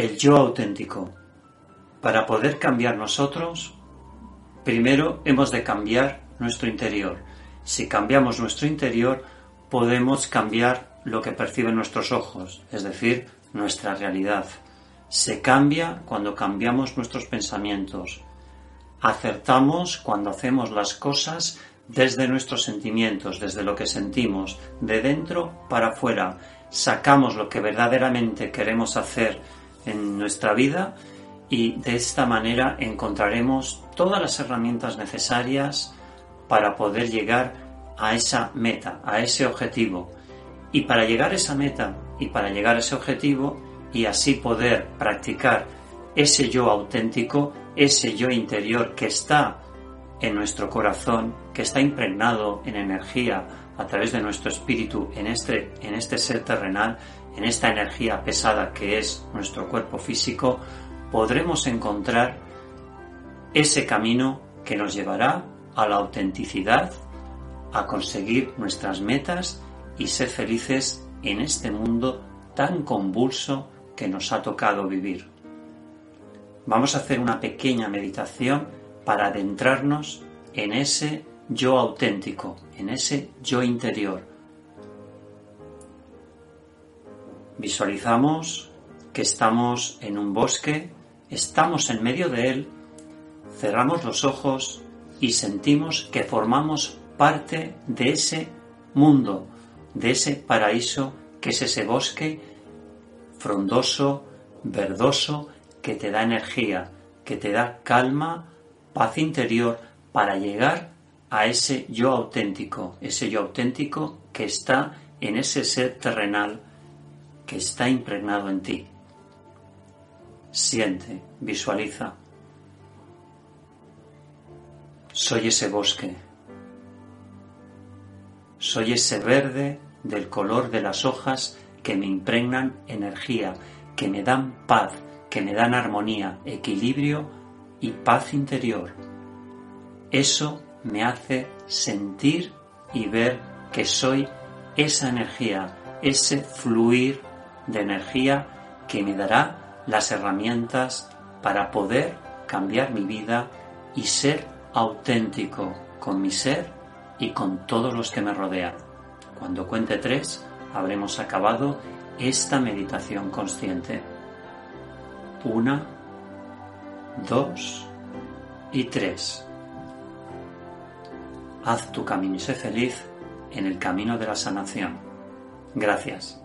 El yo auténtico. Para poder cambiar nosotros, primero hemos de cambiar nuestro interior. Si cambiamos nuestro interior, podemos cambiar lo que perciben nuestros ojos, es decir, nuestra realidad. Se cambia cuando cambiamos nuestros pensamientos. Acertamos cuando hacemos las cosas desde nuestros sentimientos, desde lo que sentimos, de dentro para afuera. Sacamos lo que verdaderamente queremos hacer en nuestra vida y de esta manera encontraremos todas las herramientas necesarias para poder llegar a esa meta, a ese objetivo. Y para llegar a esa meta y para llegar a ese objetivo y así poder practicar ese yo auténtico, ese yo interior que está en nuestro corazón, que está impregnado en energía a través de nuestro espíritu en este, en este ser terrenal, en esta energía pesada que es nuestro cuerpo físico, podremos encontrar ese camino que nos llevará a la autenticidad, a conseguir nuestras metas y ser felices en este mundo tan convulso que nos ha tocado vivir. Vamos a hacer una pequeña meditación para adentrarnos en ese yo auténtico, en ese yo interior, Visualizamos que estamos en un bosque, estamos en medio de él, cerramos los ojos y sentimos que formamos parte de ese mundo, de ese paraíso que es ese bosque frondoso, verdoso, que te da energía, que te da calma, paz interior para llegar a ese yo auténtico, ese yo auténtico que está en ese ser terrenal que está impregnado en ti. Siente, visualiza. Soy ese bosque. Soy ese verde del color de las hojas que me impregnan energía, que me dan paz, que me dan armonía, equilibrio y paz interior. Eso me hace sentir y ver que soy esa energía, ese fluir de energía que me dará las herramientas para poder cambiar mi vida y ser auténtico con mi ser y con todos los que me rodean. Cuando cuente tres, habremos acabado esta meditación consciente. Una, dos y tres. Haz tu camino y sé feliz en el camino de la sanación. Gracias.